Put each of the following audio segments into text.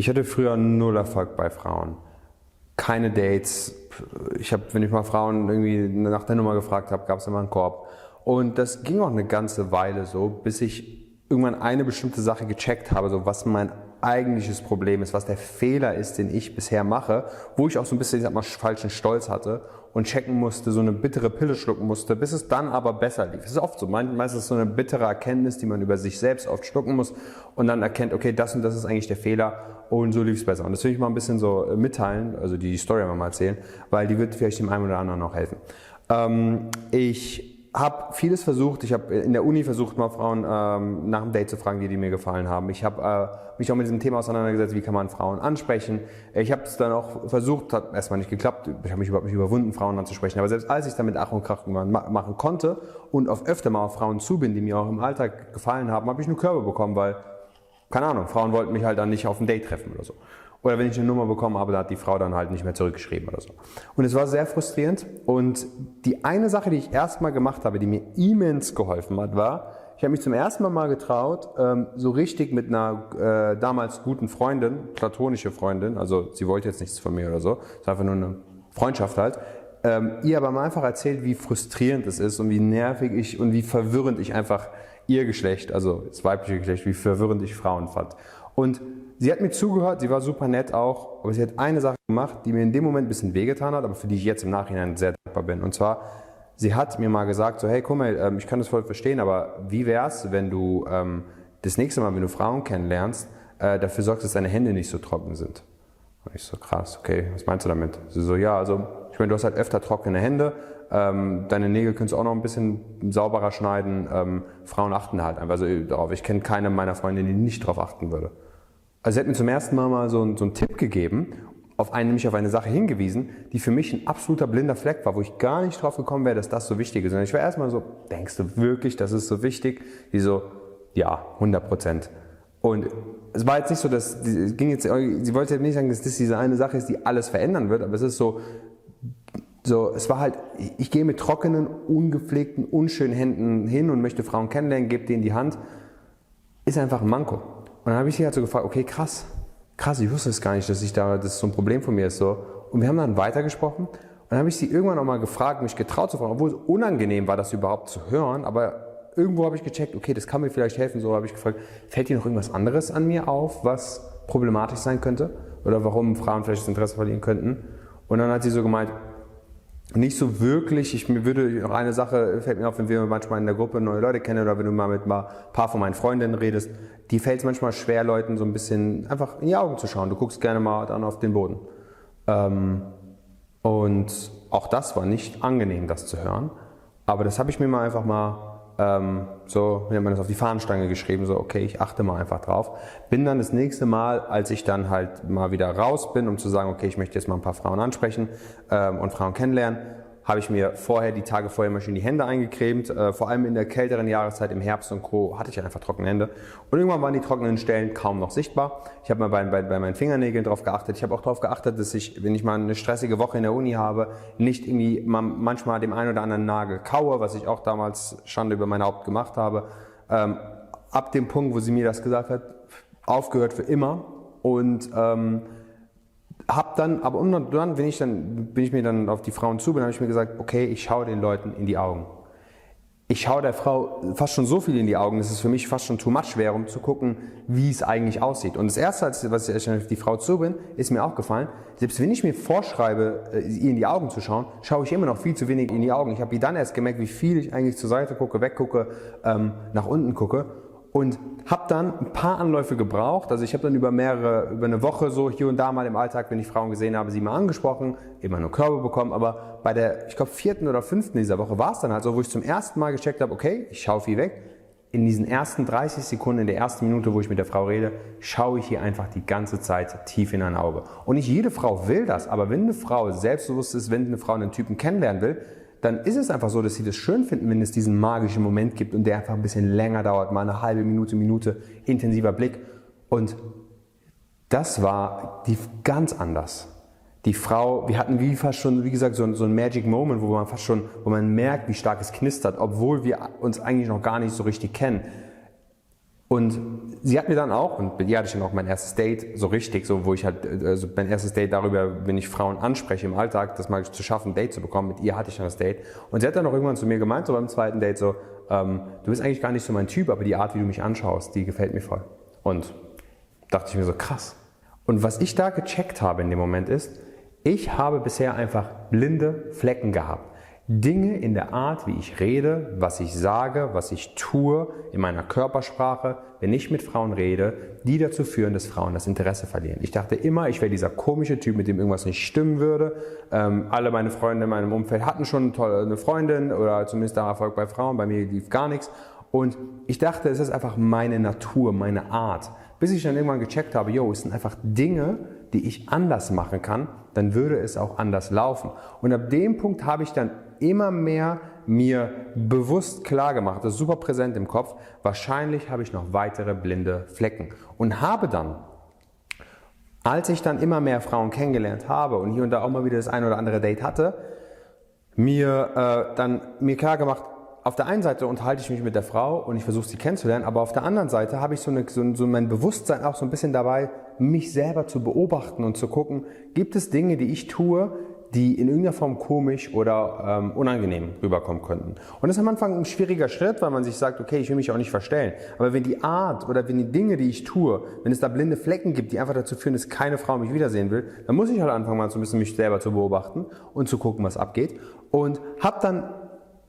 Ich hatte früher null Erfolg bei Frauen. Keine Dates. Ich habe, wenn ich mal Frauen irgendwie nach der Nummer gefragt habe, gab es immer einen Korb. Und das ging auch eine ganze Weile so, bis ich irgendwann eine bestimmte Sache gecheckt habe, so was mein eigentliches Problem ist, was der Fehler ist, den ich bisher mache, wo ich auch so ein bisschen, ich sag mal, falschen Stolz hatte und checken musste, so eine bittere Pille schlucken musste, bis es dann aber besser lief. Das ist oft so. Meistens so eine bittere Erkenntnis, die man über sich selbst oft schlucken muss und dann erkennt, okay, das und das ist eigentlich der Fehler und so lief es besser. Und das will ich mal ein bisschen so äh, mitteilen, also die Story mal erzählen, weil die wird vielleicht dem einen oder anderen auch helfen. Ähm, ich habe vieles versucht. Ich habe in der Uni versucht, mal Frauen ähm, nach dem Date zu fragen, die, die mir gefallen haben. Ich habe äh, mich auch mit diesem Thema auseinandergesetzt, wie kann man Frauen ansprechen. Ich habe es dann auch versucht, hat erstmal nicht geklappt. Ich habe mich überhaupt nicht überwunden, Frauen anzusprechen. Aber selbst als ich damit Ach und Krach machen konnte und auf öfter mal auf Frauen zu bin, die mir auch im Alltag gefallen haben, habe ich nur Körbe bekommen, weil, keine Ahnung, Frauen wollten mich halt dann nicht auf ein Date treffen oder so. Oder wenn ich eine Nummer bekommen habe, da hat die Frau dann halt nicht mehr zurückgeschrieben oder so. Und es war sehr frustrierend. Und die eine Sache, die ich erstmal gemacht habe, die mir immens geholfen hat, war, ich habe mich zum ersten Mal mal getraut, ähm, so richtig mit einer äh, damals guten Freundin, platonische Freundin, also sie wollte jetzt nichts von mir oder so, es war einfach nur eine Freundschaft halt, ähm, ihr aber mal einfach erzählt, wie frustrierend es ist und wie nervig ich und wie verwirrend ich einfach ihr Geschlecht, also das weibliche Geschlecht, wie verwirrend ich Frauen fand. Und Sie hat mir zugehört, sie war super nett auch, aber sie hat eine Sache gemacht, die mir in dem Moment ein bisschen wehgetan hat, aber für die ich jetzt im Nachhinein sehr dankbar bin. Und zwar, sie hat mir mal gesagt, so hey, guck mal, ähm, ich kann das voll verstehen, aber wie wär's, wenn du ähm, das nächste Mal, wenn du Frauen kennenlernst, äh, dafür sorgst, dass deine Hände nicht so trocken sind? Und ich so, krass, okay, was meinst du damit? Sie so, ja, also ich meine, du hast halt öfter trockene Hände, ähm, deine Nägel kannst du auch noch ein bisschen sauberer schneiden. Ähm, Frauen achten halt einfach so darauf. Ich kenne keine meiner Freundinnen, die nicht darauf achten würde. Also sie hat mir zum ersten Mal mal so, so einen Tipp gegeben, auf einen, nämlich auf eine Sache hingewiesen, die für mich ein absoluter blinder Fleck war, wo ich gar nicht drauf gekommen wäre, dass das so wichtig ist. Und ich war erstmal so, denkst du wirklich, das ist so wichtig? Die so, ja, 100 Prozent. Und es war jetzt nicht so, dass, es ging jetzt, sie wollte nicht sagen, dass das diese eine Sache ist, die alles verändern wird, aber es ist so, so, es war halt, ich gehe mit trockenen, ungepflegten, unschönen Händen hin und möchte Frauen kennenlernen, gebe denen die Hand, ist einfach ein Manko. Und dann habe ich sie halt so gefragt, okay, krass, krass, ich wusste es gar nicht, dass ich da, dass so ein Problem von mir ist so. Und wir haben dann weitergesprochen. Und dann habe ich sie irgendwann auch mal gefragt, mich getraut zu fragen, obwohl es unangenehm war, das überhaupt zu hören, aber irgendwo habe ich gecheckt, okay, das kann mir vielleicht helfen. So habe ich gefragt, fällt dir noch irgendwas anderes an mir auf, was problematisch sein könnte? Oder warum Frauen vielleicht das Interesse verlieren könnten? Und dann hat sie so gemeint, nicht so wirklich. Ich mir würde eine Sache fällt mir auf, wenn wir manchmal in der Gruppe neue Leute kennen oder wenn du mal mit ein paar von meinen Freundinnen redest, die fällt es manchmal schwer, Leuten so ein bisschen einfach in die Augen zu schauen. Du guckst gerne mal dann auf den Boden. Ähm, und auch das war nicht angenehm, das zu hören. Aber das habe ich mir mal einfach mal ähm, so, wie hat man das auf die Fahnenstange geschrieben, so okay, ich achte mal einfach drauf. Bin dann das nächste Mal, als ich dann halt mal wieder raus bin, um zu sagen, okay, ich möchte jetzt mal ein paar Frauen ansprechen ähm, und Frauen kennenlernen, habe ich mir vorher, die Tage vorher mal schön die Hände eingecremt. Äh, vor allem in der kälteren Jahreszeit, im Herbst und Co. hatte ich einfach trockene Hände. Und irgendwann waren die trockenen Stellen kaum noch sichtbar. Ich habe mal bei, bei, bei meinen Fingernägeln drauf geachtet. Ich habe auch darauf geachtet, dass ich, wenn ich mal eine stressige Woche in der Uni habe, nicht irgendwie mal, manchmal dem einen oder anderen Nagel kaue, was ich auch damals Schande über mein Haupt gemacht habe. Ähm, ab dem Punkt, wo sie mir das gesagt hat, aufgehört für immer. Und ähm, hab dann, aber und dann, wenn ich dann, bin ich mir dann auf die Frauen zu bin, habe ich mir gesagt, okay, ich schaue den Leuten in die Augen. Ich schaue der Frau fast schon so viel in die Augen, dass es für mich fast schon too much wäre, um zu gucken, wie es eigentlich aussieht. Und das erste, was ich auf die Frau zu bin, ist mir aufgefallen, selbst wenn ich mir vorschreibe, äh, ihr in die Augen zu schauen, schaue ich immer noch viel zu wenig in die Augen. Ich habe dann erst gemerkt, wie viel ich eigentlich zur Seite gucke, weggucke, ähm, nach unten gucke und habe dann ein paar Anläufe gebraucht. Also ich habe dann über mehrere, über eine Woche so hier und da mal im Alltag, wenn ich Frauen gesehen habe, sie mal angesprochen, immer nur Körbe bekommen. Aber bei der, ich glaube, vierten oder fünften dieser Woche war es dann halt so, wo ich zum ersten Mal gecheckt habe, okay, ich schaue viel weg. In diesen ersten 30 Sekunden, in der ersten Minute, wo ich mit der Frau rede, schaue ich hier einfach die ganze Zeit tief in ein Auge. Und nicht jede Frau will das, aber wenn eine Frau selbstbewusst ist, wenn eine Frau einen Typen kennenlernen will, dann ist es einfach so, dass sie das schön finden, wenn es diesen magischen Moment gibt und der einfach ein bisschen länger dauert, mal eine halbe Minute, Minute intensiver Blick. Und das war die ganz anders. Die Frau, wir hatten wie fast schon, wie gesagt, so ein, so ein Magic Moment, wo man fast schon, wo man merkt, wie stark es knistert, obwohl wir uns eigentlich noch gar nicht so richtig kennen. Und sie hat mir dann auch, und die hatte ich dann auch mein erstes Date, so richtig, so wo ich halt, also mein erstes Date darüber, wenn ich Frauen anspreche im Alltag, das mal zu schaffen, ein Date zu bekommen, mit ihr hatte ich dann das Date. Und sie hat dann auch irgendwann zu mir gemeint, so beim zweiten Date, so, ähm, du bist eigentlich gar nicht so mein Typ, aber die Art, wie du mich anschaust, die gefällt mir voll. Und dachte ich mir so, krass. Und was ich da gecheckt habe in dem Moment ist, ich habe bisher einfach blinde Flecken gehabt. Dinge in der Art, wie ich rede, was ich sage, was ich tue, in meiner Körpersprache, wenn ich mit Frauen rede, die dazu führen, dass Frauen das Interesse verlieren. Ich dachte immer, ich wäre dieser komische Typ, mit dem irgendwas nicht stimmen würde. Ähm, alle meine Freunde in meinem Umfeld hatten schon eine Freundin oder zumindest da Erfolg bei Frauen, bei mir lief gar nichts. Und ich dachte, es ist einfach meine Natur, meine Art. Bis ich dann irgendwann gecheckt habe, yo, es sind einfach Dinge, die ich anders machen kann, dann würde es auch anders laufen. Und ab dem Punkt habe ich dann immer mehr mir bewusst klar gemacht, das ist super präsent im Kopf, wahrscheinlich habe ich noch weitere blinde Flecken. Und habe dann, als ich dann immer mehr Frauen kennengelernt habe und hier und da auch mal wieder das ein oder andere Date hatte, mir äh, dann mir klar gemacht, auf der einen Seite unterhalte ich mich mit der Frau und ich versuche sie kennenzulernen, aber auf der anderen Seite habe ich so, eine, so, so mein Bewusstsein auch so ein bisschen dabei, mich selber zu beobachten und zu gucken, gibt es Dinge, die ich tue, die in irgendeiner Form komisch oder ähm, unangenehm rüberkommen könnten. Und das ist am Anfang ein schwieriger Schritt, weil man sich sagt, okay, ich will mich auch nicht verstellen. Aber wenn die Art oder wenn die Dinge, die ich tue, wenn es da blinde Flecken gibt, die einfach dazu führen, dass keine Frau mich wiedersehen will, dann muss ich halt anfangen, mal so ein bisschen mich selber zu beobachten und zu gucken, was abgeht. Und habe dann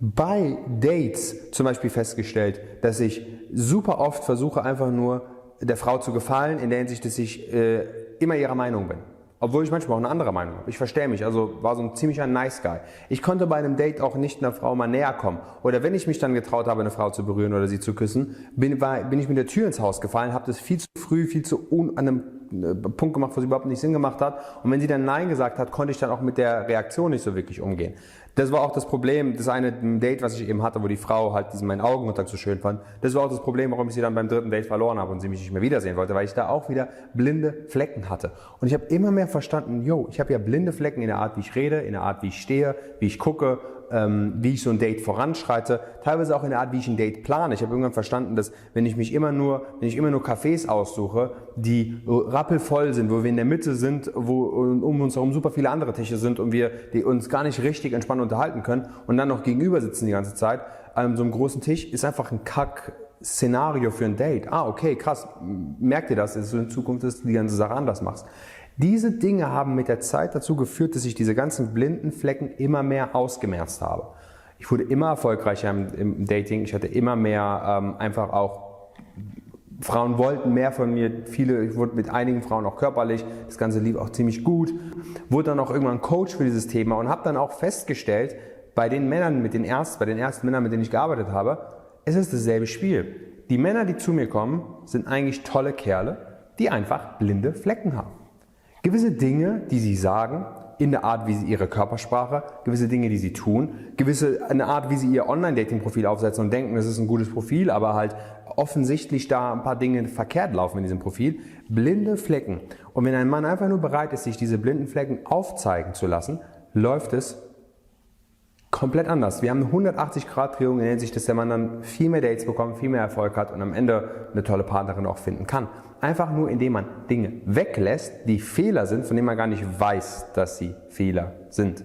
bei Dates zum Beispiel festgestellt, dass ich super oft versuche, einfach nur der Frau zu gefallen, in der Hinsicht, dass ich äh, immer ihrer Meinung bin. Obwohl ich manchmal auch eine andere Meinung habe. Ich verstehe mich, also war so ein ziemlicher Nice Guy. Ich konnte bei einem Date auch nicht einer Frau mal näher kommen. Oder wenn ich mich dann getraut habe, eine Frau zu berühren oder sie zu küssen, bin, war, bin ich mit der Tür ins Haus gefallen, habe das viel zu früh, viel zu un, an einem äh, Punkt gemacht, wo es überhaupt nicht Sinn gemacht hat. Und wenn sie dann Nein gesagt hat, konnte ich dann auch mit der Reaktion nicht so wirklich umgehen. Das war auch das Problem, das eine Date, was ich eben hatte, wo die Frau halt diesen meinen Augenkontakt so schön fand. Das war auch das Problem, warum ich sie dann beim dritten Date verloren habe und sie mich nicht mehr wiedersehen wollte, weil ich da auch wieder blinde Flecken hatte. Und ich habe immer mehr verstanden, yo, ich habe ja blinde Flecken in der Art, wie ich rede, in der Art, wie ich stehe, wie ich gucke, ähm, wie ich so ein Date voranschreite, teilweise auch in der Art, wie ich ein Date plane. Ich habe irgendwann verstanden, dass wenn ich mich immer nur, wenn ich immer nur Cafés aussuche, die rappelvoll sind, wo wir in der Mitte sind, wo um uns herum super viele andere Tische sind und wir die uns gar nicht richtig entspannt unterhalten können und dann noch gegenüber sitzen die ganze Zeit, an so einem großen Tisch, ist einfach ein Kack. Szenario für ein Date. Ah, okay, krass. Merkt ihr das, dass du in Zukunft die ganze Sache anders machst. Diese Dinge haben mit der Zeit dazu geführt, dass ich diese ganzen blinden Flecken immer mehr ausgemerzt habe. Ich wurde immer erfolgreicher im, im Dating. Ich hatte immer mehr ähm, einfach auch Frauen wollten mehr von mir. Viele, ich wurde mit einigen Frauen auch körperlich. Das Ganze lief auch ziemlich gut. Wurde dann auch irgendwann Coach für dieses Thema und habe dann auch festgestellt, bei den Männern, mit den ersten, bei den ersten Männern, mit denen ich gearbeitet habe, es ist dasselbe Spiel. Die Männer, die zu mir kommen, sind eigentlich tolle Kerle, die einfach blinde Flecken haben. Gewisse Dinge, die sie sagen, in der Art, wie sie ihre Körpersprache, gewisse Dinge, die sie tun, gewisse eine Art, wie sie ihr Online-Dating-Profil aufsetzen und denken, das ist ein gutes Profil, aber halt offensichtlich da ein paar Dinge verkehrt laufen in diesem Profil. Blinde Flecken. Und wenn ein Mann einfach nur bereit ist, sich diese blinden Flecken aufzeigen zu lassen, läuft es komplett anders. Wir haben eine 180-Grad-Drehung in der Hinsicht, dass der Mann dann viel mehr Dates bekommt, viel mehr Erfolg hat und am Ende eine tolle Partnerin auch finden kann. Einfach nur, indem man Dinge weglässt, die Fehler sind, von denen man gar nicht weiß, dass sie Fehler sind.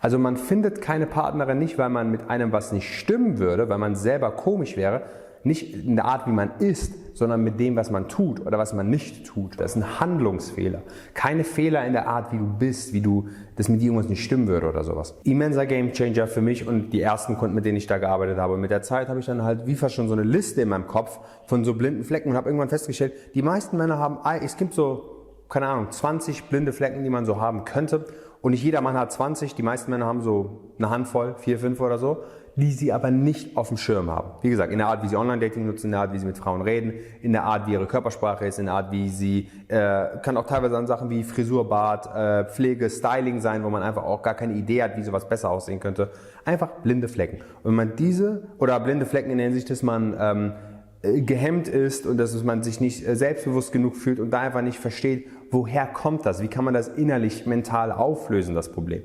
Also man findet keine Partnerin nicht, weil man mit einem was nicht stimmen würde, weil man selber komisch wäre, nicht in der Art, wie man ist, sondern mit dem, was man tut oder was man nicht tut. Das ist ein Handlungsfehler. Keine Fehler in der Art, wie du bist, wie du, dass mit dir irgendwas nicht stimmen würde oder sowas. Immenser Gamechanger für mich und die ersten Kunden, mit denen ich da gearbeitet habe. Und mit der Zeit habe ich dann halt wie fast schon so eine Liste in meinem Kopf von so blinden Flecken und habe irgendwann festgestellt, die meisten Männer haben, es gibt so, keine Ahnung, 20 blinde Flecken, die man so haben könnte. Und nicht jeder Mann hat 20, die meisten Männer haben so eine Handvoll, vier, fünf oder so die sie aber nicht auf dem Schirm haben. Wie gesagt, in der Art, wie sie Online-Dating nutzen, in der Art, wie sie mit Frauen reden, in der Art, wie ihre Körpersprache ist, in der Art, wie sie, äh, kann auch teilweise an Sachen wie Frisur, Bart, äh, Pflege, Styling sein, wo man einfach auch gar keine Idee hat, wie sowas besser aussehen könnte. Einfach blinde Flecken. Und wenn man diese, oder blinde Flecken in der Hinsicht, dass man ähm, äh, gehemmt ist und dass man sich nicht äh, selbstbewusst genug fühlt und da einfach nicht versteht, woher kommt das, wie kann man das innerlich mental auflösen, das Problem.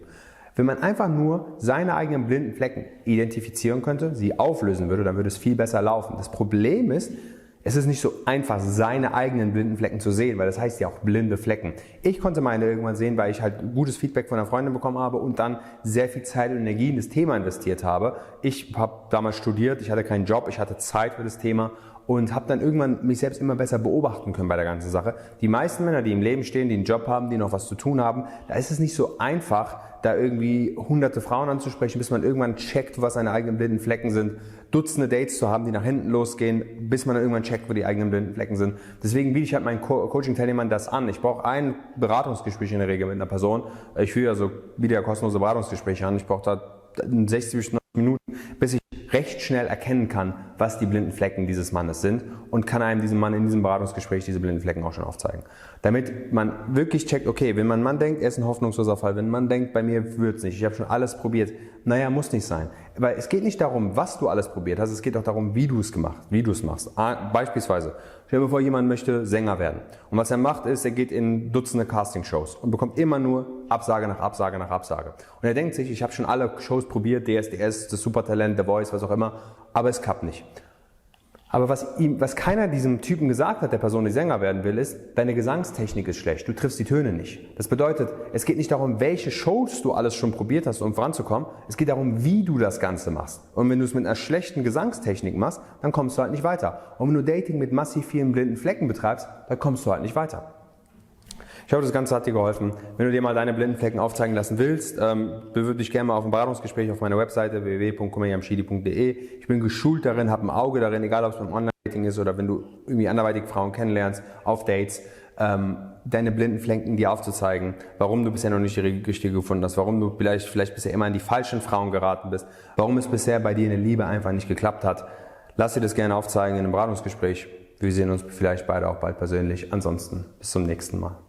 Wenn man einfach nur seine eigenen blinden Flecken identifizieren könnte, sie auflösen würde, dann würde es viel besser laufen. Das Problem ist, es ist nicht so einfach, seine eigenen blinden Flecken zu sehen, weil das heißt ja auch blinde Flecken. Ich konnte meine irgendwann sehen, weil ich halt gutes Feedback von einer Freundin bekommen habe und dann sehr viel Zeit und Energie in das Thema investiert habe. Ich habe damals studiert, ich hatte keinen Job, ich hatte Zeit für das Thema und habe dann irgendwann mich selbst immer besser beobachten können bei der ganzen Sache. Die meisten Männer, die im Leben stehen, die einen Job haben, die noch was zu tun haben, da ist es nicht so einfach, da irgendwie hunderte Frauen anzusprechen, bis man irgendwann checkt, was seine eigenen blinden Flecken sind. Dutzende Dates zu haben, die nach hinten losgehen, bis man dann irgendwann checkt, wo die eigenen blinden Flecken sind. Deswegen biete ich halt meinen Co Coaching-Teilnehmern das an. Ich brauche ein Beratungsgespräch in der Regel mit einer Person. Ich führe also wieder kostenlose Beratungsgespräche an. Ich brauche da 60 bis 90 Minuten, bis ich recht schnell erkennen kann, was die blinden Flecken dieses Mannes sind und kann einem diesem Mann in diesem Beratungsgespräch diese blinden Flecken auch schon aufzeigen. Damit man wirklich checkt, okay, wenn man Mann denkt, er ist ein hoffnungsloser Fall, wenn man denkt, bei mir wird's nicht, ich habe schon alles probiert, naja, muss nicht sein. Weil es geht nicht darum, was du alles probiert hast, es geht auch darum, wie du es gemacht, wie du es machst. Beispielsweise, stell dir vor, jemand möchte Sänger werden. Und was er macht, ist, er geht in Dutzende Castingshows und bekommt immer nur Absage nach Absage nach Absage. Und er denkt sich, ich habe schon alle Shows probiert, DSDS, das Supertalent, The Voice, was auch immer, aber es klappt nicht. Aber was, ihm, was keiner diesem Typen gesagt hat, der Person, die Sänger werden will, ist, deine Gesangstechnik ist schlecht, du triffst die Töne nicht. Das bedeutet, es geht nicht darum, welche Shows du alles schon probiert hast, um voranzukommen. Es geht darum, wie du das Ganze machst. Und wenn du es mit einer schlechten Gesangstechnik machst, dann kommst du halt nicht weiter. Und wenn du Dating mit massiv vielen blinden Flecken betreibst, dann kommst du halt nicht weiter. Ich hoffe, das Ganze hat dir geholfen. Wenn du dir mal deine blinden Flecken aufzeigen lassen willst, ähm, bewirb dich gerne mal auf ein Beratungsgespräch auf meiner Webseite www.kumeyamshidi.de. Ich bin geschult darin, habe ein Auge darin, egal ob es beim Online-Dating ist oder wenn du irgendwie anderweitig Frauen kennenlernst, auf Dates, ähm, deine blinden Flecken dir aufzuzeigen, warum du bisher noch nicht die richtige gefunden hast, warum du vielleicht, vielleicht bisher immer an die falschen Frauen geraten bist, warum es bisher bei dir in der Liebe einfach nicht geklappt hat. Lass dir das gerne aufzeigen in einem Beratungsgespräch. Wir sehen uns vielleicht beide auch bald persönlich. Ansonsten bis zum nächsten Mal.